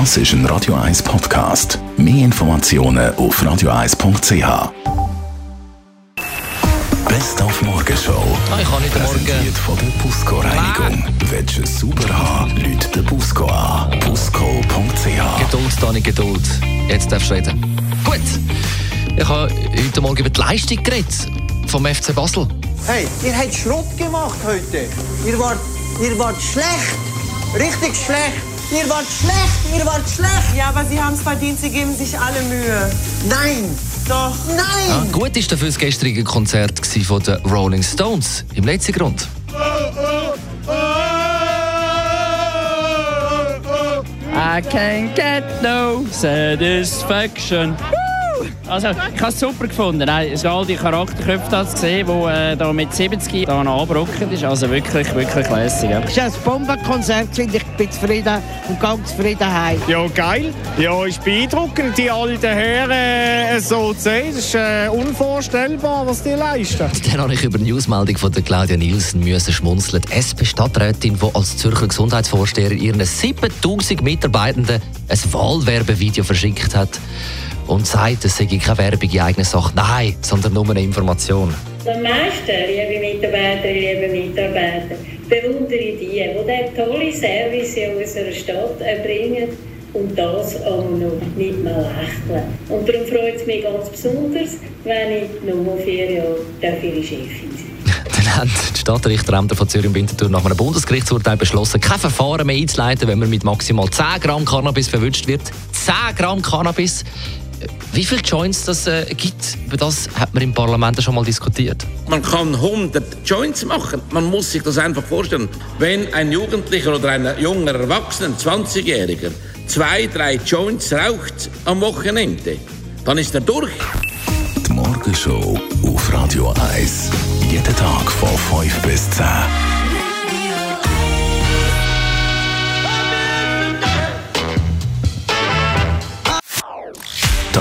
Das ist ein Radio 1 Podcast. Mehr Informationen auf radio1.ch. Best auf Morgenshow. Ah, ich kann nicht morgen. Präsentiert von der Busco Reinigung. Willst du es sauber haben? Leute den Busco an. Busco.ch. Geduld, Dani, Geduld. Jetzt darfst du reden. Gut. Ich habe heute Morgen über die Leistung geredet vom FC Basel. Hey, ihr habt Schrott gemacht heute. Ihr wart, ihr wart schlecht. Richtig schlecht. Ihr wart schlecht, ihr wart schlecht. Ja, aber Sie haben es verdient, Sie geben sich alle Mühe. Nein, Doch. nein. Ah, gut ist dafür das gestrige Konzert von den Rolling Stones im letzten Grund. I can't get no satisfaction. Also, ich habe es super gefunden. Nein, Es all die Charakterköpfe da zu sehen, die äh, da mit 70 da noch anbrocken, ist also wirklich, wirklich lässig. Ja. Es ist ein Bombenkonzert, finde ich. Bin zufrieden und ganz zufrieden heim. Ja, geil. Ja, ist beeindruckend, die alten Herren äh, so zu sehen. Das ist äh, unvorstellbar, was die leisten. Dann habe ich über die Newsmeldung von der Claudia Nielsen müssen schmunzeln. Die SP-Stadträtin, die als Zürcher Gesundheitsvorsteher ihren 7000 Mitarbeitenden ein Wahlwerbevideo verschickt hat und sagt, es sei keine Werbung in eigener Sache. Nein, sondern nur eine Information. Am meisten, liebe Mitarbeiterinnen, liebe Mitarbeiter, bewundere ich die, die diesen tollen Service in unserer Stadt erbringen und das auch noch nicht mal lächeln. Und darum freut es mich ganz besonders, wenn ich noch vier Jahre ihre Chefin sein Dann haben die Stadtrichterämter von Zürich und Winterthur nach einem Bundesgerichtsurteil beschlossen, kein Verfahren mehr einzuleiten, wenn man mit maximal 10 Gramm Cannabis verwünscht wird. 10 Gramm Cannabis. Wie viele Joints das äh, gibt, über das hat man im Parlament schon mal diskutiert. Man kann 100 Joints machen. Man muss sich das einfach vorstellen. Wenn ein Jugendlicher oder ein junger Erwachsener, ein 20-Jähriger, zwei, drei Joints raucht am Wochenende, dann ist er durch. Die Morgenshow auf Radio 1. Jeden Tag von 5 bis 10.